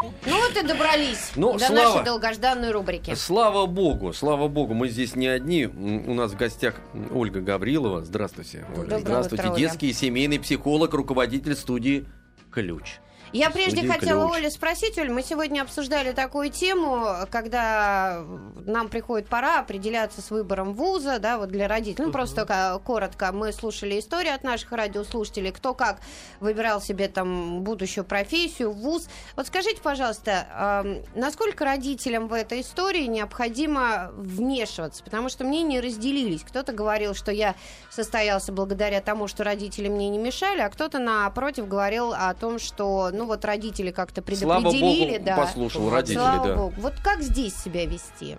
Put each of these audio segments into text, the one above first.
Ну вот и добрались Ну, до слава- нашей долгожданной рубрики. Слава богу, слава богу, мы здесь не одни. У нас в гостях Ольга Гаврилова. Здравствуйте, Ольга. Здравствуйте. Оля. Детский и семейный психолог, руководитель студии «Ключ». Я прежде хотела. Оле спросить, Оль, мы сегодня обсуждали такую тему, когда нам приходит пора определяться с выбором вуза, да, вот для родителей. Ну, просто ка- коротко, мы слушали истории от наших радиослушателей, кто как выбирал себе там будущую профессию, вуз. Вот скажите, пожалуйста, насколько родителям в этой истории необходимо вмешиваться? Потому что мнения разделились. Кто-то говорил, что я состоялся благодаря тому, что родители мне не мешали, а кто-то, напротив, говорил о том, что, ну, вот родители как-то Слава предопределили, богу, да. послушал родителей, Слава да. богу. Вот как здесь себя вести?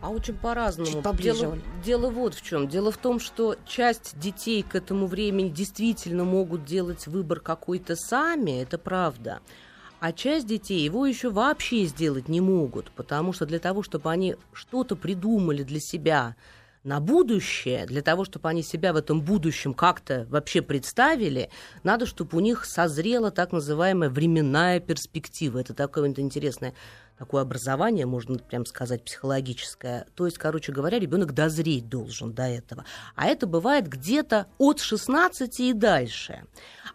А очень по-разному. Дело, дело вот в чем. Дело в том, что часть детей к этому времени действительно могут делать выбор какой-то сами, это правда. А часть детей его еще вообще сделать не могут, потому что для того, чтобы они что-то придумали для себя на будущее, для того, чтобы они себя в этом будущем как-то вообще представили, надо, чтобы у них созрела так называемая временная перспектива. Это такое вот интересное такое образование, можно прям сказать, психологическое. То есть, короче говоря, ребенок дозреть должен до этого. А это бывает где-то от 16 и дальше.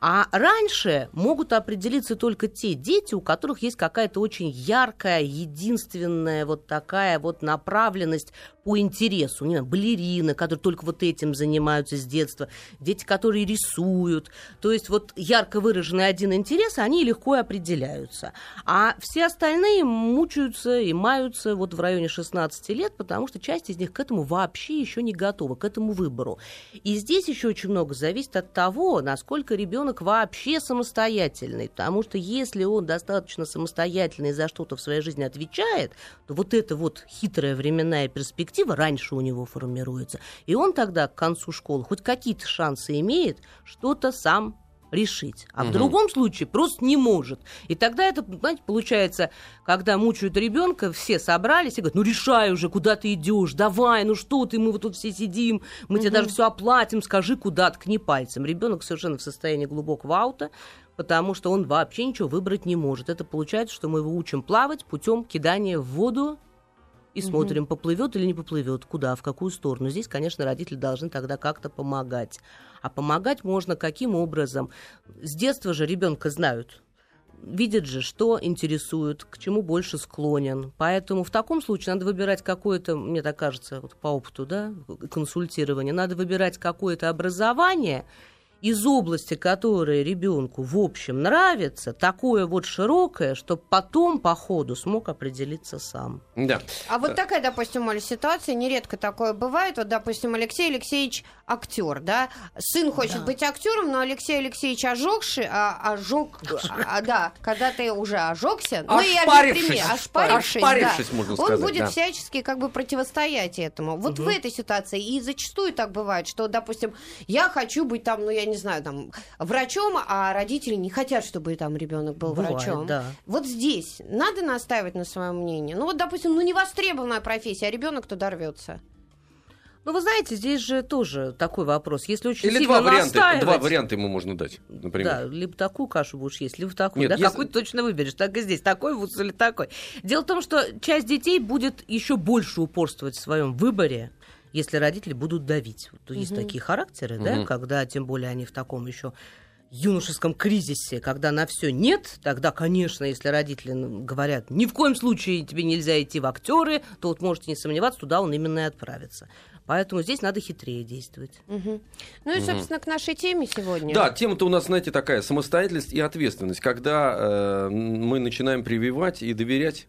А раньше могут определиться только те дети, у которых есть какая-то очень яркая, единственная вот такая вот направленность по интересу. Не знаю, балерины, которые только вот этим занимаются с детства, дети, которые рисуют. То есть вот ярко выраженный один интерес, они легко определяются. А все остальные мучаются и маются вот в районе 16 лет, потому что часть из них к этому вообще еще не готова, к этому выбору. И здесь еще очень много зависит от того, насколько ребенок вообще самостоятельный. Потому что если он достаточно самостоятельный и за что-то в своей жизни отвечает, то вот эта вот хитрая временная перспектива раньше у него формируется. И он тогда к концу школы хоть какие-то шансы имеет что-то сам решить. А в Мгм. другом случае просто не может. И тогда это, знаете, получается, когда мучают ребенка, все собрались и говорят, ну решай уже, куда ты идешь, давай, ну что ты, мы вот тут все сидим, мы тебе даже все оплатим, скажи, куда ткни пальцем. Ребенок совершенно в состоянии глубокого аута, потому что он вообще ничего выбрать не может. Это получается, что мы его учим плавать путем кидания в воду и смотрим, поплывет или не поплывет, куда, в какую сторону. Здесь, конечно, родители должны тогда как-то помогать. А помогать можно каким образом? С детства же ребенка знают. Видят же, что интересует, к чему больше склонен. Поэтому в таком случае надо выбирать какое-то, мне так кажется, вот по опыту, да, консультирования, надо выбирать какое-то образование, из области, которая ребенку в общем нравится, такое вот широкое, чтобы потом по ходу смог определиться сам. Да. А вот такая, допустим, Оля, ситуация, нередко такое бывает. Вот, допустим, Алексей Алексеевич актер, да, сын хочет Да. быть актером, но Алексей Алексеевич ожегший, а, ожег, а, да, когда ты уже ожегся, ну и Ошпарившись. пример, ошпарившись, Ошпарившись, да, можно он сказать, будет да. всячески как бы противостоять этому. Вот в этой ситуации и зачастую так бывает, что, допустим, я хочу быть там, ну я не знаю, там врачом, а родители не хотят, чтобы там ребенок был Бывает, врачом. да. Вот здесь надо настаивать на своем мнении. Ну вот, допустим, ну невостребованная профессия, а ребенок туда рвется. Ну, вы знаете, здесь же тоже такой вопрос. Если очень Или сильно два варианта, настаивать- два варианта ему можно дать, например. Да, либо такую кашу будешь есть, либо такую. Нет, да, если- какую ты точно выберешь. Так и здесь. Такой вуз или такой. Дело в том, что часть детей будет еще больше упорствовать в своем выборе, если родители будут давить. Вот есть такие характеры, да, Мгм. когда тем более они в таком еще юношеском кризисе, когда на все нет, тогда, конечно, если родители ну, говорят, ни в коем случае тебе нельзя идти в актеры, то вот можете не сомневаться, туда он именно и отправится. Поэтому здесь надо хитрее действовать. Мгм. Ну и, собственно, к нашей теме сегодня. Да, тема-то у нас, знаете, такая самостоятельность и ответственность, когда э, мы начинаем прививать и доверять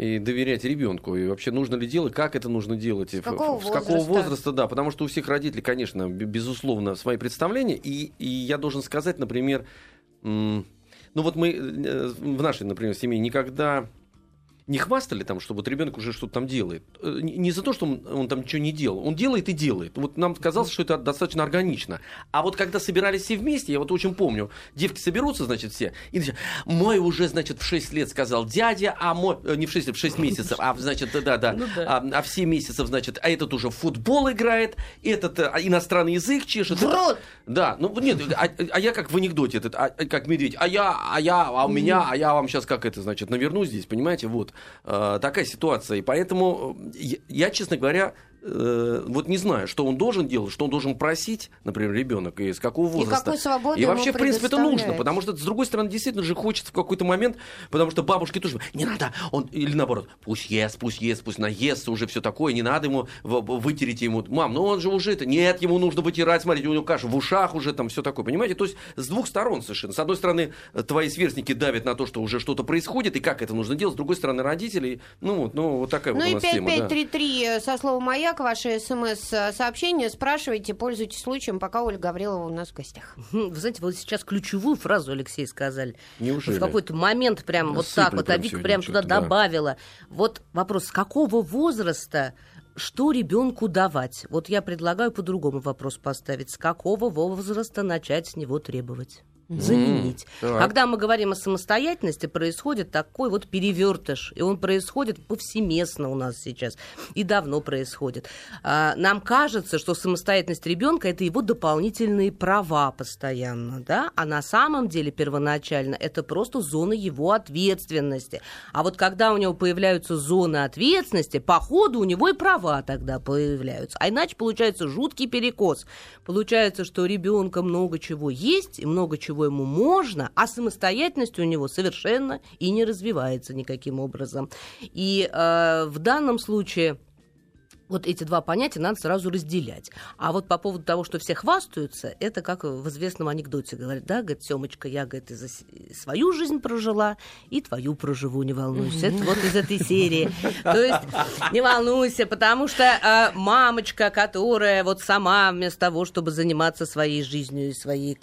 и доверять ребенку. И вообще нужно ли делать, как это нужно делать, в- какого с какого возраста? возраста, да. Потому что у всех родителей, конечно, безусловно, свои представления. И, и я должен сказать, например, ну вот мы э, в нашей, например, семье никогда не хвастали там, что вот ребенок уже что-то там делает. Э, не за то, что он, он там ничего не делал. Он делает и делает. Вот нам казалось, что это достаточно органично. А вот когда собирались все вместе, я вот очень помню, девки соберутся, значит, все, и значит, мой уже, значит, в 6 лет сказал дядя, а мой, э, не в 6 лет, в 6 месяцев, а, значит, да-да, ну, да. а, а в 7 месяцев, значит, а этот уже в футбол играет, этот а, иностранный язык чешет. Врут! Да, ну нет, а, а я как в анекдоте, этот, а, как медведь, а я, а я, а у меня, а я вам сейчас как это, значит, наверну здесь, понимаете, вот. Э, такая ситуация. И поэтому я, я, честно говоря, э, вот не знаю, что он должен делать, что он должен просить, например, ребенок, и с какого возраста. И какой свободы И вообще, в принципе, это нужно, потому что, с другой стороны, действительно же хочется в какой-то момент, потому что бабушки тоже, не надо, он, или наоборот, пусть ест, пусть ест, пусть наестся, уже все такое, не надо ему вытереть ему, мам, ну он же уже это, нет, ему нужно вытирать, смотрите, у него каша в ушах уже, там все такое, понимаете? То есть с двух сторон совершенно. С одной стороны, твои сверстники давят на то, что уже что-то происходит, и как это нужно делать, с другой стороны, родители, ну вот, ну вот такая ну вот у нас тема. Ну и 5533 да. со словом «Маяк», ваши смс смс-сообщение. Спрашивайте, пользуйтесь случаем, пока Ольга Гаврилова у нас в гостях. Вы знаете, вот сейчас ключевую фразу, Алексей, сказали. Неужели? В какой-то момент прям вот так вот, а Вика прям туда да. добавила. Вот вопрос, с какого возраста что ребенку давать? Вот я предлагаю по-другому вопрос поставить. С какого возраста начать с него требовать? Заменить. Mm, Когда мы говорим о самостоятельности, происходит такой вот перевертыш, и он происходит повсеместно у нас сейчас, и давно происходит. А, нам кажется, что самостоятельность ребенка это его дополнительные права постоянно, да, а на самом деле первоначально это просто зона его ответственности. А вот когда у него появляются зоны ответственности, по ходу у него и права тогда появляются. А иначе получается жуткий перекос. Получается, что у ребенка много чего есть и много чего чего ему можно, а самостоятельность у него совершенно и не развивается никаким образом. И э, в данном случае вот эти два понятия надо сразу разделять. А вот по поводу того, что все хвастаются, это как в известном анекдоте говорят, да, говорит, Семочка, я, говорит, из свою жизнь прожила и твою проживу, не волнуйся. Это вот из этой серии. То есть не волнуйся, потому что э, мамочка, которая вот сама вместо того, чтобы заниматься своей жизнью и своей,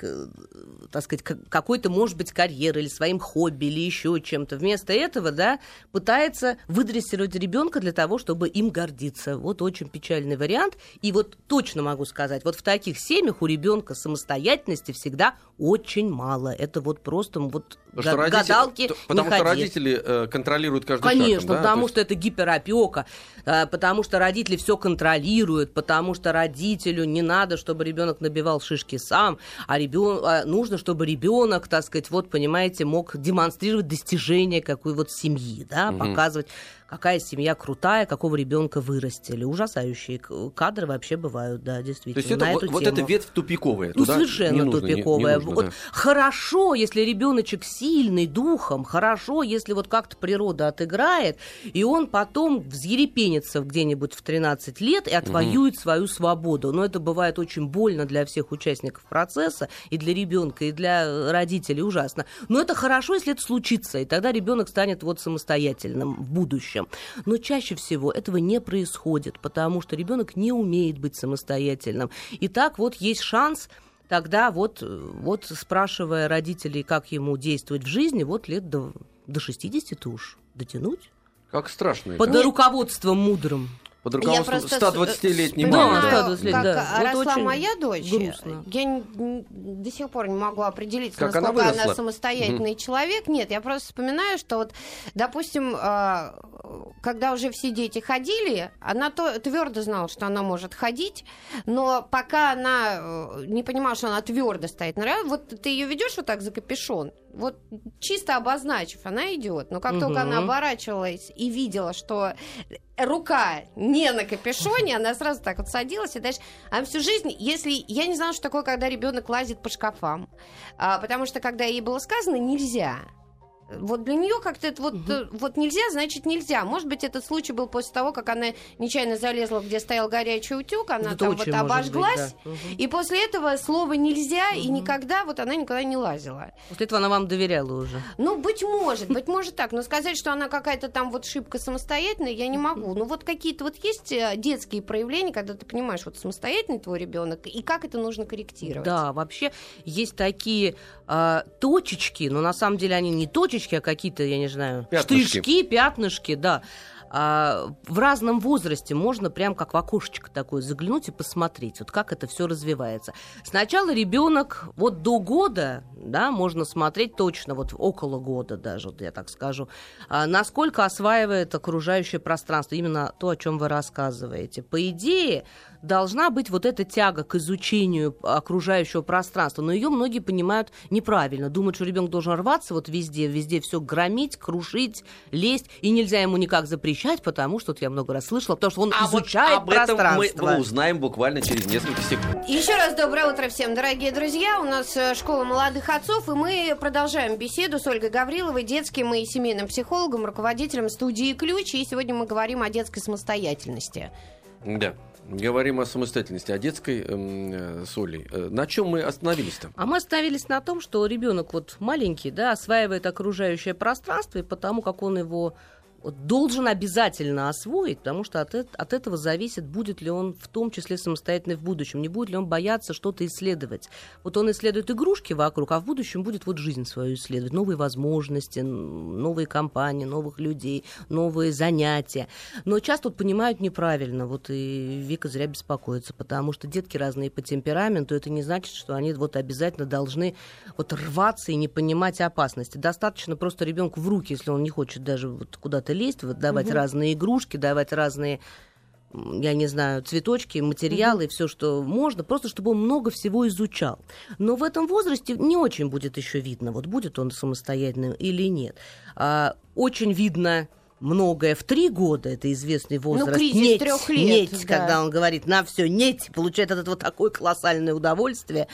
так сказать, какой-то, может быть, карьерой или своим хобби или еще чем-то, вместо этого, да, пытается выдрессировать ребенка для того, чтобы им гордиться. Вот вот очень печальный вариант. И вот точно могу сказать, вот в таких семьях у ребенка самостоятельности всегда очень мало. Это вот просто вот потому га- гадалки Потому что родители э, контролируют каждый Конечно, шаг. да? потому есть... что это гиперопека, э, потому что родители все контролируют, потому что родителю не надо, чтобы ребенок набивал шишки сам, а ребен... а нужно, чтобы ребенок, так сказать, вот, понимаете, мог демонстрировать достижения какой вот семьи, да, угу. показывать какая семья крутая, какого ребенка вырастили. Ужасающие кадры вообще бывают, да, действительно. То есть это, вот, вот эта ветвь тупиковая. Ну, совершенно не тупиковая. Не, не нужно, вот да. Хорошо, если ребеночек сильный духом, хорошо, если вот как-то природа отыграет, и он потом взъерепенится где-нибудь в 13 лет и отвоюет угу. свою свободу. Но это бывает очень больно для всех участников процесса, и для ребенка, и для родителей ужасно. Но это хорошо, если это случится, и тогда ребенок станет вот самостоятельным в будущем будущем. Но чаще всего этого не происходит, потому что ребенок не умеет быть самостоятельным. И так вот есть шанс тогда вот, вот спрашивая родителей, как ему действовать в жизни, вот лет до, до 60 уж дотянуть. Как страшно. Под это. руководством мудрым под руководством 120-летней мамы. Да, 120 как да. росла вот моя дочь, грустно. я до сих пор не могу определиться, как насколько она, она самостоятельный угу. человек. Нет, я просто вспоминаю, что вот, допустим, а, когда уже все дети ходили, она то, твердо знала, что она может ходить, но пока она э, не понимала, что она твердо стоит на вот ты ее ведешь вот так за капюшон, вот чисто обозначив, она идет. Но как угу. только она оборачивалась и видела, что рука не на капюшоне, она сразу так вот садилась и дальше. А всю жизнь, если я не знала, что такое, когда ребенок лазит по шкафам, а, потому что когда ей было сказано нельзя, вот для нее как-то это вот, угу. вот нельзя, значит нельзя. Может быть, этот случай был после того, как она нечаянно залезла, где стоял горячий утюг, она это там вот обожглась. Быть, да. угу. И после этого слова нельзя угу. и никогда, вот она никогда не лазила. После этого она вам доверяла уже. Ну, быть может, быть может так. Но сказать, что она какая-то там вот шибко самостоятельная, я не могу. Ну, вот какие-то вот есть э, детские проявления, когда ты понимаешь, вот самостоятельный твой ребенок, и как это нужно корректировать. Да, вообще есть такие э, точечки, но на самом деле они не точечки, точечки, а какие-то, я не знаю, Пятнышки. штришки, пятнышки, да. А, в разном возрасте можно прям как в окошечко такое заглянуть и посмотреть, вот как это все развивается. Сначала ребенок вот до года, да, можно смотреть точно, вот около года даже, вот я так скажу, а, насколько осваивает окружающее пространство, именно то, о чем вы рассказываете. По идее, должна быть вот эта тяга к изучению окружающего пространства, но ее многие понимают неправильно, думают, что ребенок должен рваться вот везде, везде все громить, крушить, лезть, и нельзя ему никак запрещать, потому что, вот я много раз слышала, потому что он А вот изучает об этом пространство. мы узнаем буквально через несколько секунд. Еще раз доброе утро всем, дорогие друзья. У нас э, школа молодых отцов, и мы продолжаем беседу с Ольгой Гавриловой, детским и семейным психологом, руководителем студии «Ключ». И сегодня мы говорим о детской самостоятельности. Да. Говорим о самостоятельности, о детской эм, э, с Олей. Э, На чем мы остановились-то? А мы остановились на том, что ребенок вот маленький, да, осваивает окружающее пространство, и потому как он его должен обязательно освоить, потому что от, от этого зависит, будет ли он в том числе самостоятельный в будущем, не будет ли он бояться что-то исследовать. Вот он исследует игрушки вокруг, а в будущем будет вот жизнь свою исследовать, новые возможности, новые компании, новых людей, новые занятия. Но часто вот понимают неправильно, вот и Вика зря беспокоится, потому что детки разные по темпераменту, это не значит, что они вот обязательно должны вот рваться и не понимать опасности. Достаточно просто ребенку в руки, если он не хочет даже вот куда-то лезть, вот давать разные игрушки, давать разные я не знаю, цветочки, материалы, все, что можно, просто чтобы он много всего изучал. Но в этом возрасте не очень будет еще видно, вот будет он самостоятельным или нет. А, очень видно многое в три года, это известный возраст. Ну, кризис Неть, трёх лет, неть, да. когда он говорит на все неть, получает от этого такое колоссальное удовольствие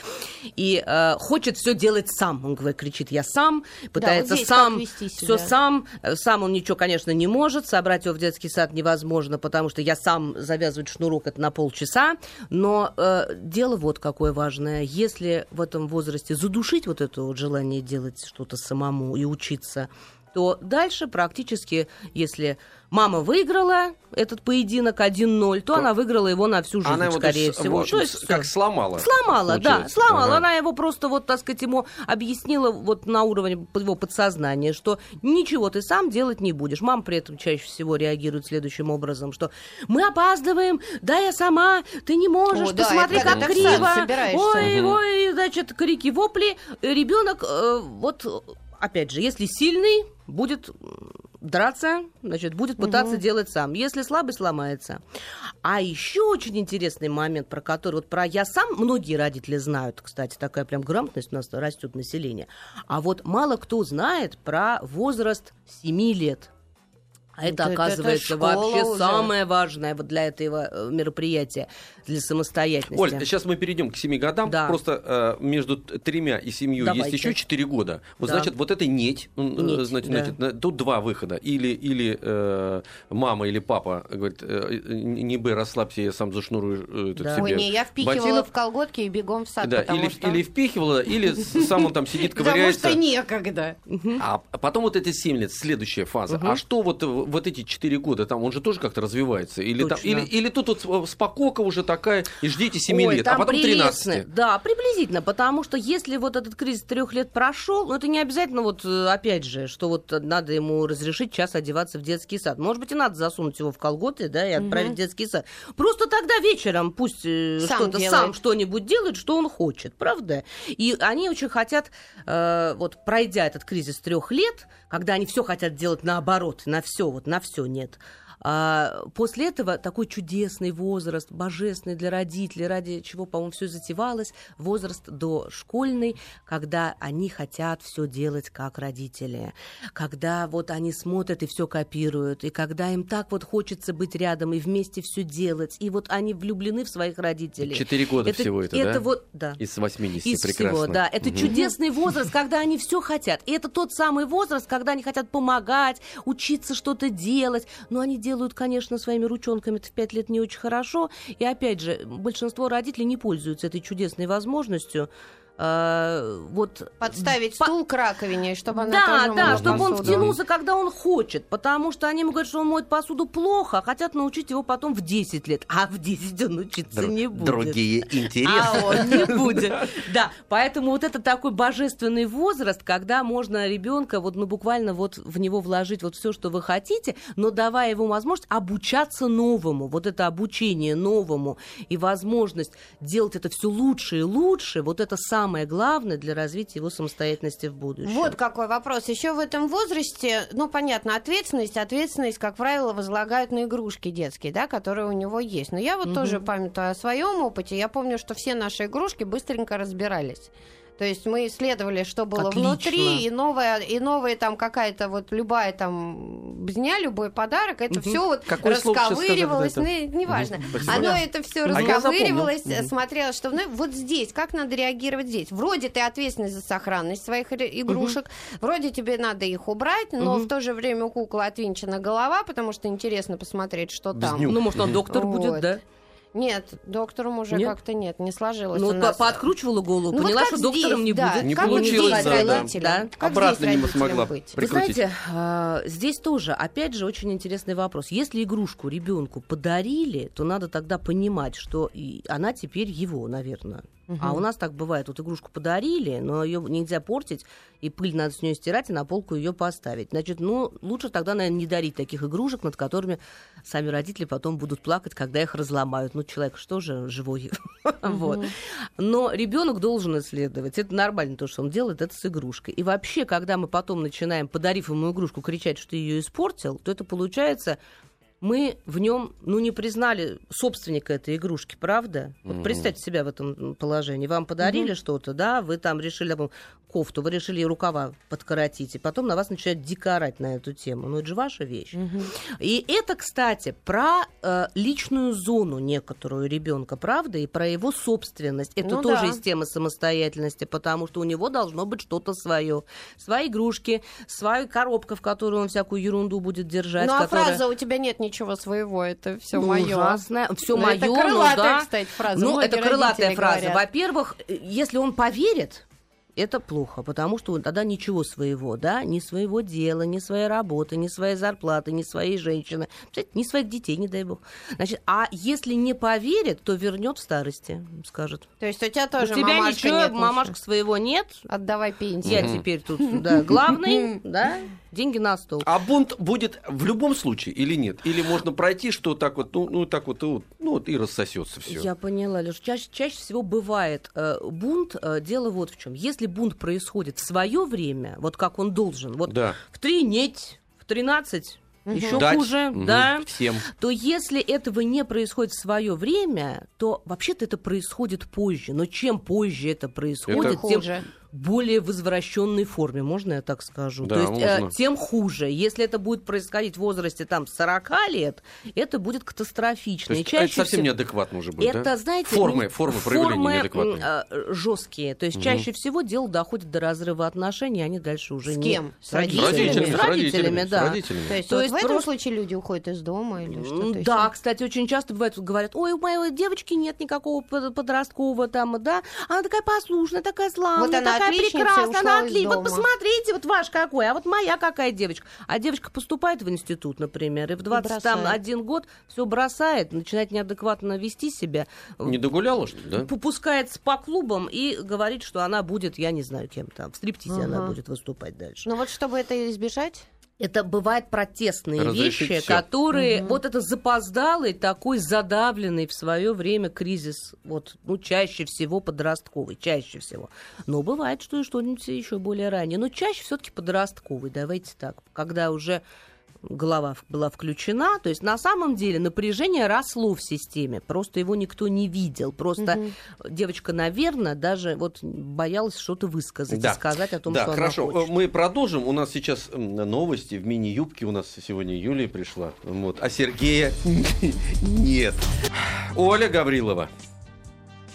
и э, хочет все делать сам. Он говорит, кричит, я сам, пытается здесь как сам, все сам, сам он ничего, конечно, не может, собрать его в детский сад невозможно, потому что я сам завязывать шнурок это на полчаса, но э, дело вот какое важное, если в этом возрасте задушить вот это вот желание делать что-то самому и учиться, то дальше практически, если мама выиграла этот поединок 1-0, то То она выиграла его на всю жизнь, Она его, то скорее есть, всего. вот, То есть как сломала. Сломала, да, получается. сломала. Ага. Она его просто, вот, так сказать, ему объяснила вот на уровне его подсознания, что ничего ты сам делать не будешь. Мама при этом чаще всего реагирует следующим образом, что мы опаздываем, да, я сама, ты не можешь, О, да, посмотри, это как криво. Ой, Мгм. ой, значит, крики, вопли. Ребенок, э, вот, опять же, если сильный, будет драться, значит, будет пытаться делать сам. Если слабый, сломается. А еще очень интересный момент, про который вот про я сам многие родители знают, кстати, такая прям грамотность у нас растет население. А вот мало кто знает про возраст 7 лет. А это, Это- это оказывается, школа вообще уже. самое важное вот для этого э, мероприятия, для самостоятельности. Оль, сейчас мы перейдем к 7 годам. Да. Просто э, между тремя и семью Давайте. есть еще 4 года. Вот, Да. значит, вот это неть. э, Неть, значит, да. значит, на- тут два выхода. Или, или э, мама или папа говорит, э, не бы, расслабься, я сам зашнурую э, этот Да. себе Ой, не, я впихивала ботинок. в колготки и бегом в сад, Да, потому или, что... или впихивала, или сам он там сидит, Потому ковыряется. что некогда. А потом вот эти 7 лет, следующая фаза. А что вот, в- вот эти 4 года, там он же тоже как-то развивается? Или, там, или, или тут вот с- спокока уже такая, и ждите 7 Ой, лет, а потом прелестно. 13. Да, приблизительно, потому что если вот этот кризис трех лет прошел, ну это не обязательно вот, э, опять же, что вот надо ему разрешить час одеваться в детский сад. Может быть, и надо засунуть его в колготы, да, и отправить в детский сад. Просто тогда вечером пусть э, Сам что-то делает. сам что-нибудь делает, что он хочет, правда? И они очень хотят, э, вот пройдя этот кризис трех лет, когда они все хотят делать наоборот, на все, вот на все нет. А после этого такой чудесный возраст, божественный для родителей, ради чего, по-моему, все затевалось, возраст до школьный, когда они хотят все делать как родители, когда вот они смотрят и все копируют, и когда им так вот хочется быть рядом и вместе все делать, и вот они влюблены в своих родителей. 4 года всего это, да? вот, да. Из 80 Из прекрасно. всего, да. Это Мгм. чудесный возраст, когда они все хотят. И это тот самый возраст, когда они хотят помогать, учиться что-то делать. Но они делают, конечно, своими ручонками в пять лет не очень хорошо. И опять же, большинство родителей не пользуются этой чудесной возможностью э, вот подставить по... стул к раковине, чтобы она да, тоже да, чтобы посуду. он втянулся, когда он хочет, потому что они ему говорят, что он моет посуду плохо, а хотят научить его потом в 10 лет, а в 10 он учиться Др- не будет. Другие интересы. А он не будет. Да, поэтому вот это такой божественный возраст, когда можно ребенка вот ну буквально вот в него вложить вот все, что вы хотите, но давая ему возможность обучаться новому, вот это обучение новому и возможность делать это все лучше и лучше, вот это самое самое главное для развития его самостоятельности в будущем. Вот какой вопрос. Еще в этом возрасте, ну, понятно, ответственность. Ответственность, как правило, возлагают на игрушки детские, да, которые у него есть. Но я вот угу. тоже памятаю о своем опыте. Я помню, что все наши игрушки быстренько разбирались. То есть мы исследовали, что было Отлично. внутри, и новая, и новая там какая-то вот любая там бзня, любой подарок, это угу. все вот Какое расковыривалось, ну, неважно. Угу. Оно это все а расковыривалось, смотрелось, что ну, вот здесь, как надо реагировать здесь. Вроде ты ответственный за сохранность своих игрушек, угу. вроде тебе надо их убрать, но угу. в то же время у куклы отвинчена голова, потому что интересно посмотреть, что Без там. Ну, может, он доктор вот. будет, да? Нет, доктором уже нет? как-то нет, не сложилось. Ну, нас... пооткручивала голову, ну, поняла, вот что доктором здесь, не да, будет. Не как получилось, да, да. да. Как Обратно не смогла быть? Вы знаете, э, здесь тоже, опять же, очень интересный вопрос. Если игрушку ребенку подарили, то надо тогда понимать, что и она теперь его, наверное. Угу. А у нас так бывает, вот игрушку подарили, но ее нельзя портить, и пыль надо с нее стирать, и на полку ее поставить. Значит, ну, лучше тогда, наверное, не дарить таких игрушек, над которыми сами родители потом будут плакать, когда их разломают. Ну, человек что же живой? вот. Но ребенок должен исследовать. Это нормально, то, что он делает, это с игрушкой. И вообще, когда мы потом начинаем, подарив ему игрушку, кричать, что ты ее испортил, то это получается мы в нем, ну, не признали собственника этой игрушки, правда? Вот представьте себя в этом положении. Вам подарили mm что-то, да, вы там решили кофту, вы решили рукава подкоротить, и потом на вас начинают дико орать на эту тему. Ну, это же ваша вещь. mm И это, кстати, про э, личную зону некоторую ребенка, правда, и про его собственность. Это ну, тоже да. из темы самостоятельности, потому что у него должно быть что-то свое. Свои игрушки, своя коробка, в которую он всякую ерунду будет держать. Ну, а которая... фраза «у тебя нет ничего ничего своего, это все ну, мое. Ужасное, все мое, это крылатая, ну, да. кстати, фраза. Ну, это крылатая фраза. Во-первых, если он поверит, это плохо, потому что тогда ничего своего, да, ни своего дела, ни своей работы, ни своей зарплаты, ни своей женщины, ни своих детей, не дай бог. Значит, а если не поверит, то вернет в старости, скажет. То есть у тебя тоже у тебя мамашка ничего, нет мамашка своего нет. Отдавай пенсию. Я теперь тут, да, главный, да, деньги на стол. А бунт будет в любом случае или нет? Или можно пройти, что так вот, ну, ну так вот, ну, вот и рассосется все. Я поняла, Леш. Чаще, чаще всего бывает э, бунт. Э, дело вот в чем. Если бунт происходит в свое время, вот как он должен, вот да. в три нет, в тринадцать угу. еще Дать. хуже, угу. да, всем. то если этого не происходит в свое время, то вообще-то это происходит позже. Но чем позже это происходит, это... тем хуже более возвращенной форме, можно я так скажу? Да, То есть можно. э, тем хуже. Если это будет происходить в возрасте там 40 лет, это будет катастрофично. То есть, это совсем всего... неадекватно уже будет, Это, да? знаете, формы, формы, формы неадекватные. Э, жесткие. То есть угу. чаще всего дело доходит до разрыва отношений, они дальше уже с не... кем? С родителями. С родителями, с родителями, да. С родителями. То есть, То вот есть в этом просто... случае люди уходят из дома или что-то Да, еще? кстати, очень часто бывает, говорят, ой, у моей девочки нет никакого подросткового там, да, она такая послушная, такая славная, вот она такая прекрасная, она отлично. Вот посмотрите, вот ваш какой, а вот моя какая девочка. А девочка поступает в институт, например, и в 21 год все бросает, начинает неадекватно вести себя. Не догуляла, что ли, да? Попускается по клубам и говорит, что она будет, я не знаю, кем там, в стриптизе ага. она будет выступать дальше. Ну вот чтобы это избежать? Это бывают протестные Разрешить вещи, которые угу. вот это запоздалый такой задавленный в свое время кризис, вот ну чаще всего подростковый, чаще всего. Но бывает, что и что-нибудь еще более ранее, но чаще все-таки подростковый. Давайте так, когда уже голова была включена. То есть на самом деле напряжение росло в системе, просто его никто не видел. Просто угу. девочка, наверное, даже вот боялась что-то высказать да. и сказать о том, да, что хорошо. она хочет. Мы продолжим. У нас сейчас новости в мини-юбке. У нас сегодня Юлия пришла. Вот. А Сергея нет. Оля Гаврилова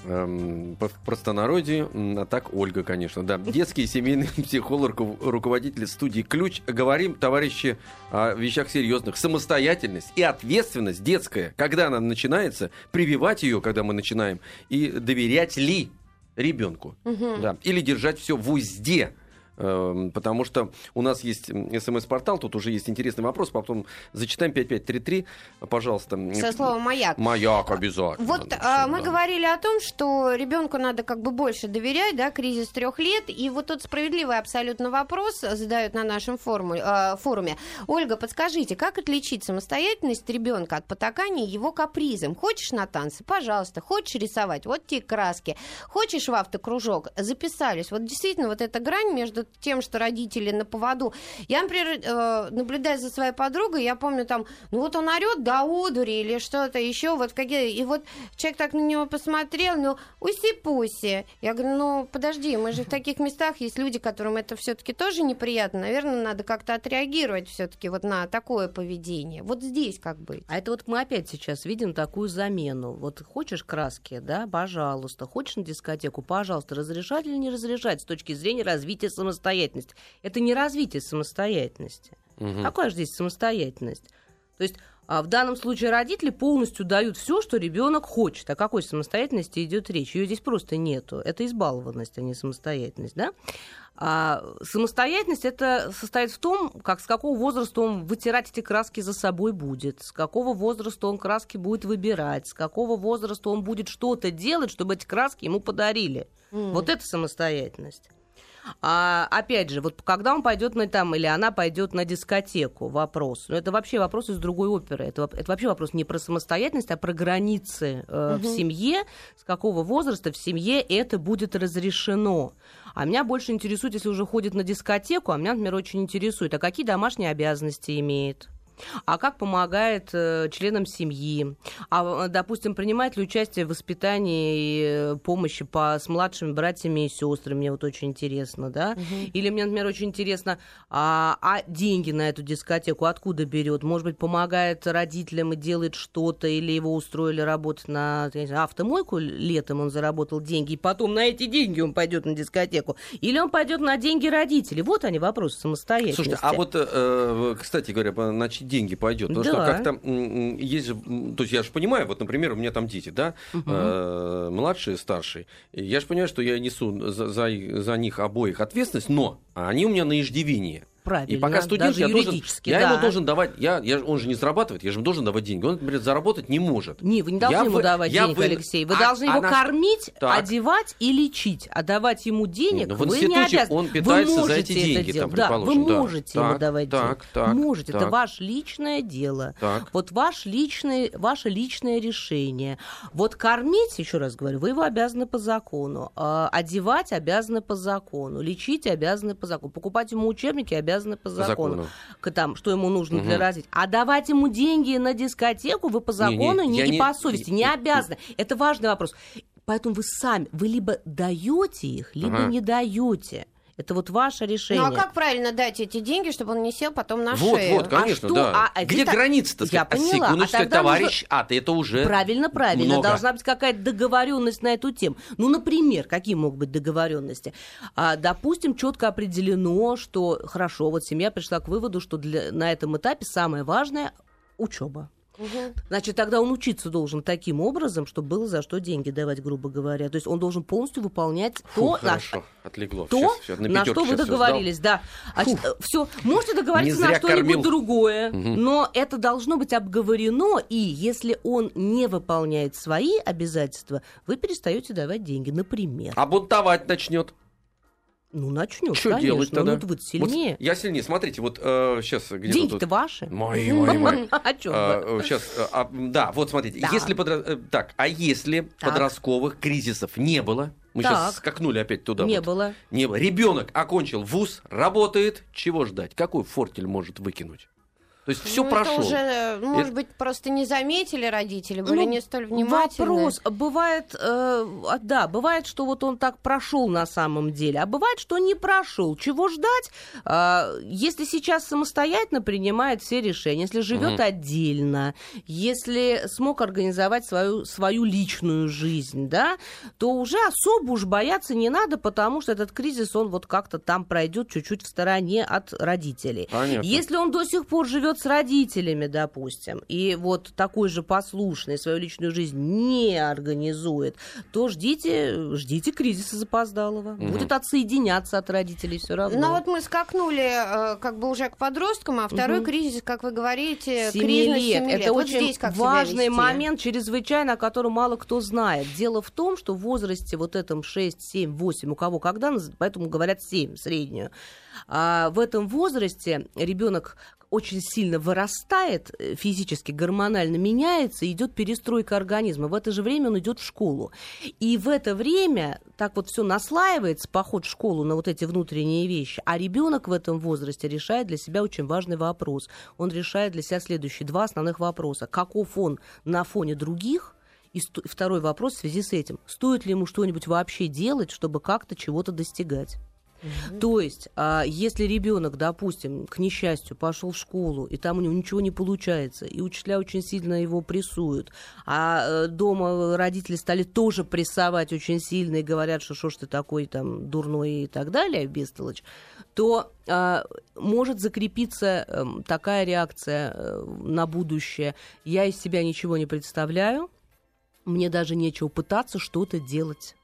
эм, в простонародье, а так Ольга, конечно, да. Детский семейный психолог, руководитель студии «Ключ». Говорим, товарищи, о вещах серьезных. Самостоятельность и ответственность детская, когда она начинается, прививать ее, когда мы начинаем, и доверять ли ребенку. Угу. Да. Или держать все в узде. Эм, потому что у нас есть смс-портал, тут уже есть интересный вопрос, потом зачитаем 5533, пожалуйста. Со словом «маяк». «Маяк» обязательно. Вот а, мы да. говорили о том, что ребенку надо как бы больше доверять, да, кризис трех лет, и вот тут справедливый абсолютно вопрос задают на нашем форуму, э, форуме. Ольга, подскажите, как отличить самостоятельность ребенка от потакания его капризом? Хочешь на танцы? Пожалуйста. Хочешь рисовать? Вот те краски. Хочешь в автокружок? Записались. Вот действительно вот эта грань между тем, что родители на поводу. Я, например, э, наблюдая за своей подругой, я помню там, ну вот он орет до одури или что-то еще, вот какие... И вот человек так на него посмотрел, ну, уси-пуси. Я говорю, ну, подожди, мы же в таких местах есть люди, которым это все-таки тоже неприятно. Наверное, надо как-то отреагировать все-таки вот на такое поведение. Вот здесь как быть? А это вот мы опять сейчас видим такую замену. Вот хочешь краски, да, пожалуйста. Хочешь на дискотеку, пожалуйста. Разрешать или не разрешать с точки зрения развития самостоятельности? Самостоятельность. Это не развитие самостоятельности. Угу. Какая же здесь самостоятельность? То есть а в данном случае родители полностью дают все, что ребенок хочет. О какой самостоятельности идет речь? Ее здесь просто нету. Это избалованность, а не самостоятельность, да? А самостоятельность это состоит в том, как с какого возраста он вытирать эти краски за собой будет, с какого возраста он краски будет выбирать, с какого возраста он будет что-то делать, чтобы эти краски ему подарили. Mm. Вот это самостоятельность. А, опять же, вот когда он пойдет на там, или она пойдет на дискотеку, вопрос. Но ну, это вообще вопрос из другой оперы. Это, это вообще вопрос не про самостоятельность, а про границы э, угу. в семье, с какого возраста в семье это будет разрешено. А меня больше интересует, если уже ходит на дискотеку, а меня, например, очень интересует, а какие домашние обязанности имеет? А как помогает э, членам семьи, а, допустим, принимает ли участие в воспитании и э, помощи по, с младшими братьями и сестрами, мне вот очень интересно, да, угу. или мне, например, очень интересно, а, а деньги на эту дискотеку откуда берет, может быть, помогает родителям и делает что-то, или его устроили работать на знаю, автомойку летом, он заработал деньги, и потом на эти деньги он пойдет на дискотеку, или он пойдет на деньги родителей, вот они вопросы самостоятельности. Слушайте, а вот, э, кстати говоря, значит, деньги пойдет. Потому да. что как-то есть же, то есть я же понимаю, вот, например, у меня там дети, да, угу. э, младшие, старшие. Я же понимаю, что я несу за, за, за них обоих ответственность, но они у меня на иждивении. Правильно, и пока студент, я, должен, я ему должен давать, я, я, он же не зарабатывает, я же ему должен давать деньги. Он, например, заработать не может. Не, вы не должны я ему вы, давать денег, вы... Алексей. Вы а, должны его она... кормить, так. одевать и лечить. А давать ему денег Нет, ну, вы не обязаны. он питается за эти деньги, там, да, вы можете да. ему так, давать так, деньги. Так, можете, так. это ваше личное дело. Так. Вот ваш личный, ваше личное решение. Вот кормить, еще раз говорю, вы его обязаны по закону. А, одевать обязаны по закону. Лечить обязаны по закону. Покупать ему учебники обязаны по закону. По закону. Там, что ему нужно угу. для развития. А давать ему деньги на дискотеку вы по закону, не, не, не, не по совести, не, не обязаны. Это важный вопрос. Поэтому вы сами, вы либо даете их, либо ага. не даете. Это вот ваше решение. Ну а как правильно дать эти деньги, чтобы он не сел потом на вот, шею? Вот, конечно, а что? да. А, Где граница-то? Я поняла. А Секундочку, а товарищ, нужно... а ты это уже Правильно, правильно. Много. Должна быть какая-то договоренность на эту тему. Ну, например, какие могут быть договоренности? А, допустим, четко определено, что хорошо, вот семья пришла к выводу, что для, на этом этапе самое важное учеба. Угу. Значит, тогда он учиться должен таким образом, чтобы было за что деньги давать, грубо говоря. То есть он должен полностью выполнять Фу, то, хорошо. На, Отлегло. то сейчас, сейчас, на, на что вы договорились. Сдал. Да. Значит, все, можете договориться на что-нибудь другое, угу. но это должно быть обговорено, и если он не выполняет свои обязательства, вы перестаете давать деньги, например. А бунтовать начнет. Ну, начнет, Что конечно. делать тогда? Ну, вы сильнее. Вот я сильнее. Смотрите, вот э, сейчас Деньги-то тут... ваши. Мои, мои, мои. А что Сейчас, э, а, да, вот смотрите. Если. Э, так, а если подростковых кризисов не было, мы сейчас скакнули опять туда. Не было. Не было. Ребенок окончил вуз, работает. Чего ждать? Какой фортель может выкинуть? То есть все ну, прошло. Это уже, может это... быть, просто не заметили родители, были ну, не столь внимательны. Вопрос. Бывает, э, да, бывает, что вот он так прошел на самом деле, а бывает, что не прошел. Чего ждать? Э, если сейчас самостоятельно принимает все решения, если живет угу. отдельно, если смог организовать свою, свою личную жизнь, да, то уже особо уж бояться не надо, потому что этот кризис, он вот как-то там пройдет чуть-чуть в стороне от родителей. Понятно. Если он до сих пор живет живет с родителями, допустим, и вот такой же послушный свою личную жизнь не организует, то ждите, ждите кризиса запоздалого. Угу. Будет отсоединяться от родителей все равно. Ну вот мы скакнули э, как бы уже к подросткам, а второй угу. кризис, как вы говорите, кризис лет. 7 лет. Это вот очень здесь как важный момент, чрезвычайно, о котором мало кто знает. Дело в том, что в возрасте вот этом 6, 7, 8, у кого когда, поэтому говорят 7 среднюю, а в этом возрасте ребенок очень сильно вырастает, э, физически, гормонально меняется, идет перестройка организма. В это же время он идет в школу. И в это время так вот все наслаивается, поход в школу на вот эти внутренние вещи. А ребенок в этом возрасте решает для себя очень важный вопрос. Он решает для себя следующие два основных вопроса. Каков он на фоне других? И второй вопрос в связи с этим. Стоит ли ему что-нибудь вообще делать, чтобы как-то чего-то достигать? Угу. То есть, а, если ребенок, допустим, к несчастью, пошел в школу, и там у него ничего не получается, и учителя очень сильно его прессуют, а э, дома родители стали тоже прессовать очень сильно и говорят, что что ж ты такой там дурной и так далее, бестолочь, то а, может закрепиться а, такая реакция а, на будущее. Я из себя ничего не представляю, мне даже нечего пытаться что-то делать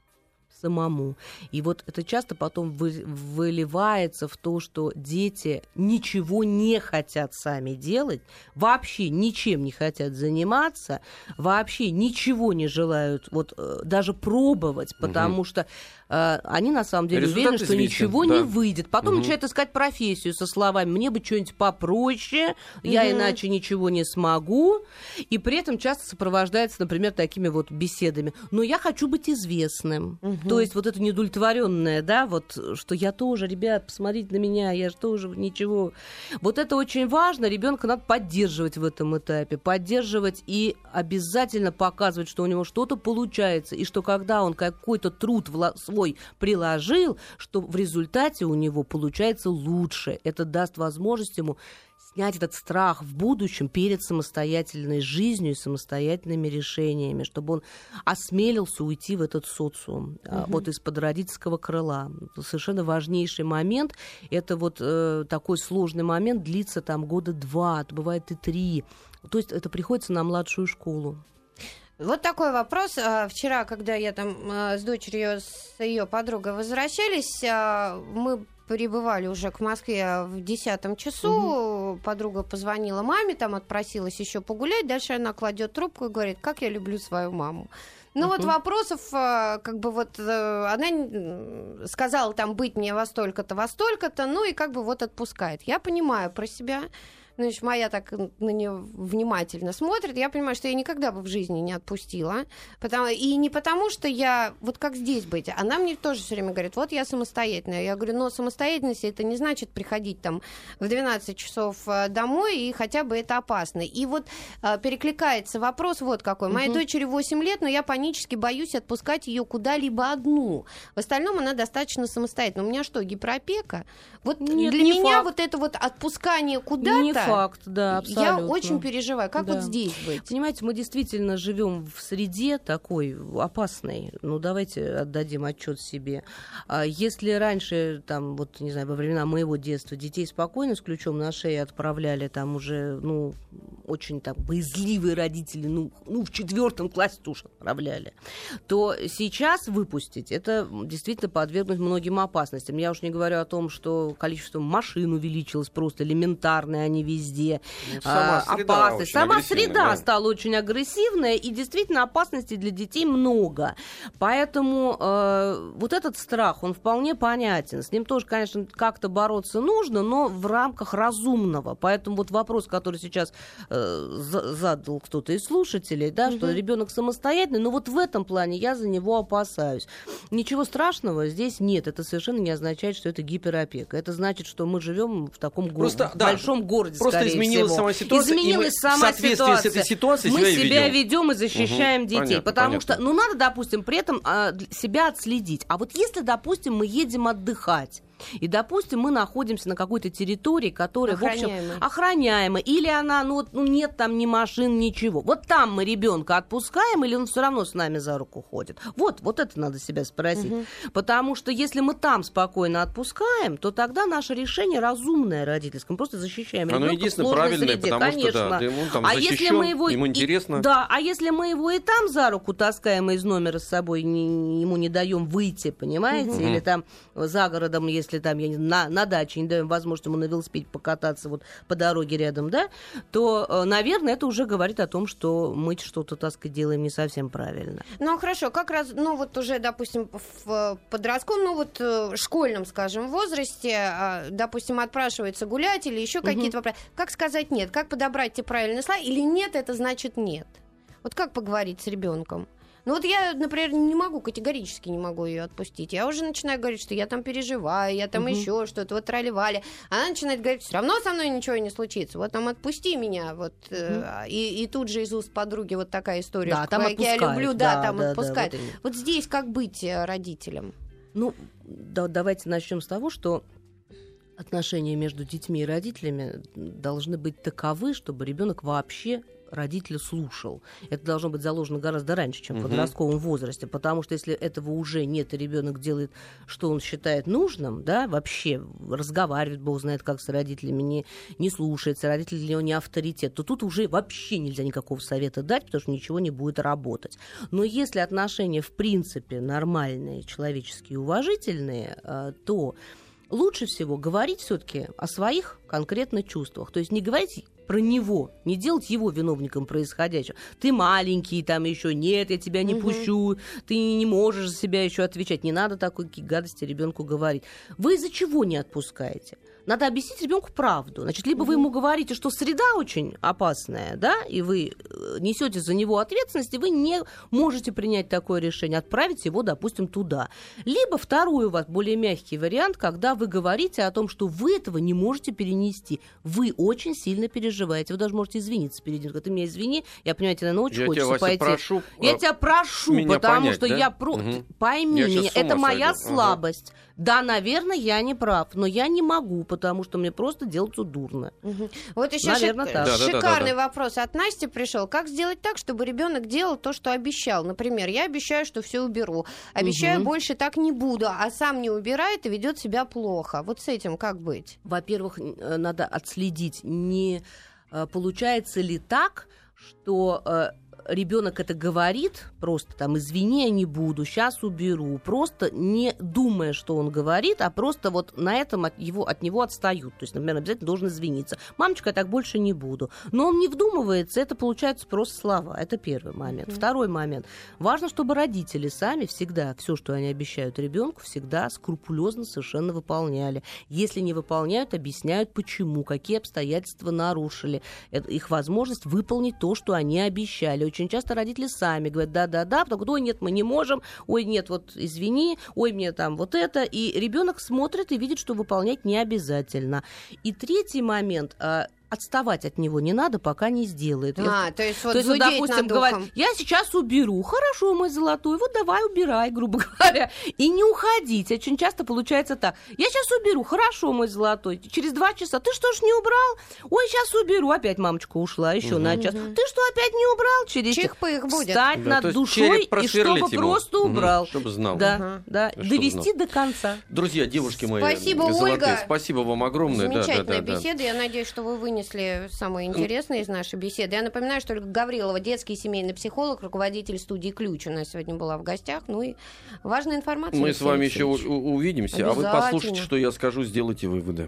самому. И вот это часто потом вы, выливается в то, что дети ничего не хотят сами делать, вообще ничем не хотят заниматься, вообще ничего не желают вот э, даже пробовать, потому угу. что они на самом деле Результат уверены, что известен, ничего да. не выйдет. Потом угу. начинают искать профессию со словами «мне бы что-нибудь попроще, угу. я иначе ничего не смогу», и при этом часто сопровождается, например, такими вот беседами «но я хочу быть известным». Угу. То есть вот это недовлетворенное, да, вот, что я тоже, ребят, посмотрите на меня, я же тоже ничего. Вот это очень важно, ребенка надо поддерживать в этом этапе, поддерживать и обязательно показывать, что у него что-то получается, и что когда он какой-то труд свой приложил, что в результате у него получается лучше. Это даст возможность ему снять этот страх в будущем перед самостоятельной жизнью и самостоятельными решениями, чтобы он осмелился уйти в этот социум угу. вот из-под родительского крыла. Совершенно важнейший момент. Это вот э, такой сложный момент длится там года два, бывает и три. То есть это приходится на младшую школу. Вот такой вопрос. А, вчера, когда я там а, с дочерью, с ее подругой возвращались, а, мы прибывали уже к Москве в десятом часу. Угу. Подруга позвонила маме, там отпросилась еще погулять. Дальше она кладет трубку и говорит, как я люблю свою маму. Ну uh вот вопросов, как бы вот э, она сказала там быть мне во столько-то, во столько-то, ну и как бы вот отпускает. Я понимаю про себя, значит, моя так на нее внимательно смотрит, я понимаю, что я никогда бы в жизни не отпустила. Потому, и не потому, что я, вот как здесь быть, она мне тоже все время говорит, вот я самостоятельная. Я говорю, но самостоятельность это не значит приходить там в 12 часов э, домой, и хотя бы это опасно. И вот э, перекликается вопрос вот какой. Моей угу. дочери 8 лет, но я панически боюсь отпускать ее куда-либо одну. В остальном она достаточно самостоятельна. У меня что, гиперопека? Вот Нет, для меня факт. вот это вот отпускание куда-то факт, да, абсолютно. Я очень переживаю. Как да. вот здесь быть? Понимаете, мы действительно живем в среде такой опасной. Ну, давайте отдадим отчет себе. А если раньше, там, вот, не знаю, во времена моего детства детей спокойно с ключом на шее отправляли, там уже, ну, очень там боязливые родители, ну, ну в четвертом классе уж отправляли, то сейчас выпустить, это действительно подвергнуть многим опасностям. Я уж не говорю о том, что количество машин увеличилось просто элементарно, они везде. Ну, сама а, среда опасность. Сама среда да. стала очень агрессивная, и действительно опасностей для детей много. Поэтому э, вот этот страх, он вполне понятен. С ним тоже, конечно, как-то бороться нужно, но в рамках разумного. Поэтому вот вопрос, который сейчас э, задал кто-то из слушателей, да, угу. что ребенок самостоятельный, но вот в этом плане я за него опасаюсь. Ничего страшного здесь нет. Это совершенно не означает, что это гиперопека. Это значит, что мы живем в таком Просто, го- да, большом городе Просто изменилась всего. сама ситуация. Изменилась сама в соответствии ситуация. с этой ситуацией мы себя, себя ведем и защищаем угу, детей. Понятно, потому понятно. что, ну, надо, допустим, при этом а, себя отследить. А вот если, допустим, мы едем отдыхать, И, допустим, мы находимся на какой-то территории, которая, в общем, охраняема, или она, ну, вот, ну, нет там ни машин, ничего. Вот там мы ребенка отпускаем, или он все равно с нами за руку ходит? Вот, вот это надо себя спросить. Потому что если мы там спокойно отпускаем, то тогда наше решение разумное родительское. Мы просто защищаем Оно ребенка в единственное правильное, среде. потому что, Конечно. да, ему там а если мы его ему и- интересно. да, а если мы его и там за руку таскаем и из номера с собой, не- ему не даем выйти, понимаете, Мгм. или там за городом, если там я не- на, на даче не даем возможность ему на велосипеде покататься вот по дороге рядом, да, то, э, наверное, это уже говорит о том, что мы что-то, так сказать, делаем не совсем правильно. Ну хорошо, как раз, ну вот уже, допустим, в подростковом, ну вот э, школьном, скажем, возрасте, а, допустим, отпрашивается гулять или еще какие-то вопросы. Как сказать нет? Как подобрать те правильные слова? Или нет, это значит нет? Вот как поговорить с ребенком? Ну вот я, например, не могу, категорически не могу ее отпустить. Я уже начинаю говорить, что я там переживаю, я там Мгм. еще что-то, вот тролливали. Она начинает говорить, все равно со мной ничего не случится. Вот там отпусти меня. Вот, э, и, и тут же из уст подруги вот такая история, Да, что там как я люблю, да, да, там да, да, отпускают. вот именно. Вот здесь как быть э, родителям? Ну, да- давайте начнем с того, что отношения между детьми и родителями должны быть таковы, чтобы ребенок вообще родителя слушал. Это должно быть заложено гораздо раньше, чем в подростковом возрасте, потому что если этого уже нет, и ребенок делает, что он считает нужным, да, вообще разговаривает, бог знает как с родителями, не, не слушается, родитель для него не авторитет, то тут уже вообще нельзя никакого совета дать, потому что ничего не будет работать. Но если отношения в принципе нормальные, человеческие, уважительные, э, то лучше всего говорить все-таки о своих конкретно чувствах. То есть не говорить про него, не делать его виновником происходящего. Ты маленький, там еще нет, я тебя не Мгм. пущу, ты не можешь за себя еще отвечать. Не надо такой гадости ребенку говорить. Вы из-за чего не отпускаете? Надо объяснить ребенку правду. Значит, либо вы ему говорите, что среда очень опасная, да, и вы э, несете за него ответственность, и вы не можете принять такое решение, отправить его, допустим, туда. Либо второй у вас более мягкий вариант, когда вы говорите о том, что вы этого не можете перенести. Вы очень сильно переживаете. Вы даже можете извиниться перед ним. Ты меня извини, я понимаю, тебе, наверное, очень Я тебя, хочется Вася, пойти. прошу, Я э, тебя прошу, меня потому понять, что да? я про... Мгм. пойми Я меня, это моя сойду. Слабость. Да, наверное, я не прав, но я не могу, потому что мне просто делаться дурно. Вот еще Наверно, так. Да, да, да, шикарный да, вопрос от Насти пришел. Как сделать так, чтобы ребенок делал то, что обещал? Например, я обещаю, что все уберу. Обещаю, Мгм. больше так не буду, а сам не убирает и ведет себя плохо. Вот с этим как быть? Во-первых, э, надо отследить, не э, получается ли так, что ребенок это говорит, просто там, извини, я не буду, сейчас уберу, просто не думая, что он говорит, а просто вот на этом от, его, от него отстают. То есть, например, обязательно должен извиниться. Мамочка, я так больше не буду. Но он не вдумывается, это получается просто слова. Это первый момент. Мгм. Второй момент. Важно, чтобы родители сами всегда все, что они обещают ребенку, всегда скрупулезно совершенно выполняли. Если не выполняют, объясняют, почему, какие обстоятельства нарушили. Это их возможность выполнить то, что они обещали. Очень часто родители сами говорят, да-да-да, потом говорят, ой, нет, мы не можем, ой, нет, вот извини, ой, мне там вот это. И ребенок смотрит и видит, что выполнять не обязательно. И третий момент. Отставать от него не надо, пока не сделает. Я А, то есть вот то есть, вот, зудеть допустим, говорит, я сейчас уберу. Хорошо, мой золотой, вот давай убирай, грубо говоря. И не уходить. Очень часто получается так. Я сейчас уберу. Хорошо, мой золотой. Через два часа. Ты что ж не убрал? Ой, сейчас уберу. Опять мамочка ушла еще Мгм. на чих. Мгм. Ты что, опять не убрал? Через чих. Чих-пых будет. Встать Да, над душой и чтобы ему. просто убрал. чтобы знал. Да, Ага. да. Чтобы Довести до конца. Друзья, девушки мои, Спасибо, золотые, Ольга. спасибо вам огромное. Да, да, Замечательная да, да. беседа. Я надеюсь, что вы вынесли самое интересное из нашей беседы. Я напоминаю, что Ольга Гаврилова, детский и семейный психолог, руководитель студии «Ключ» у нас сегодня была в гостях. Ну и важная информация. Мы с вами еще увидимся, а вы послушайте, что я скажу, сделайте выводы.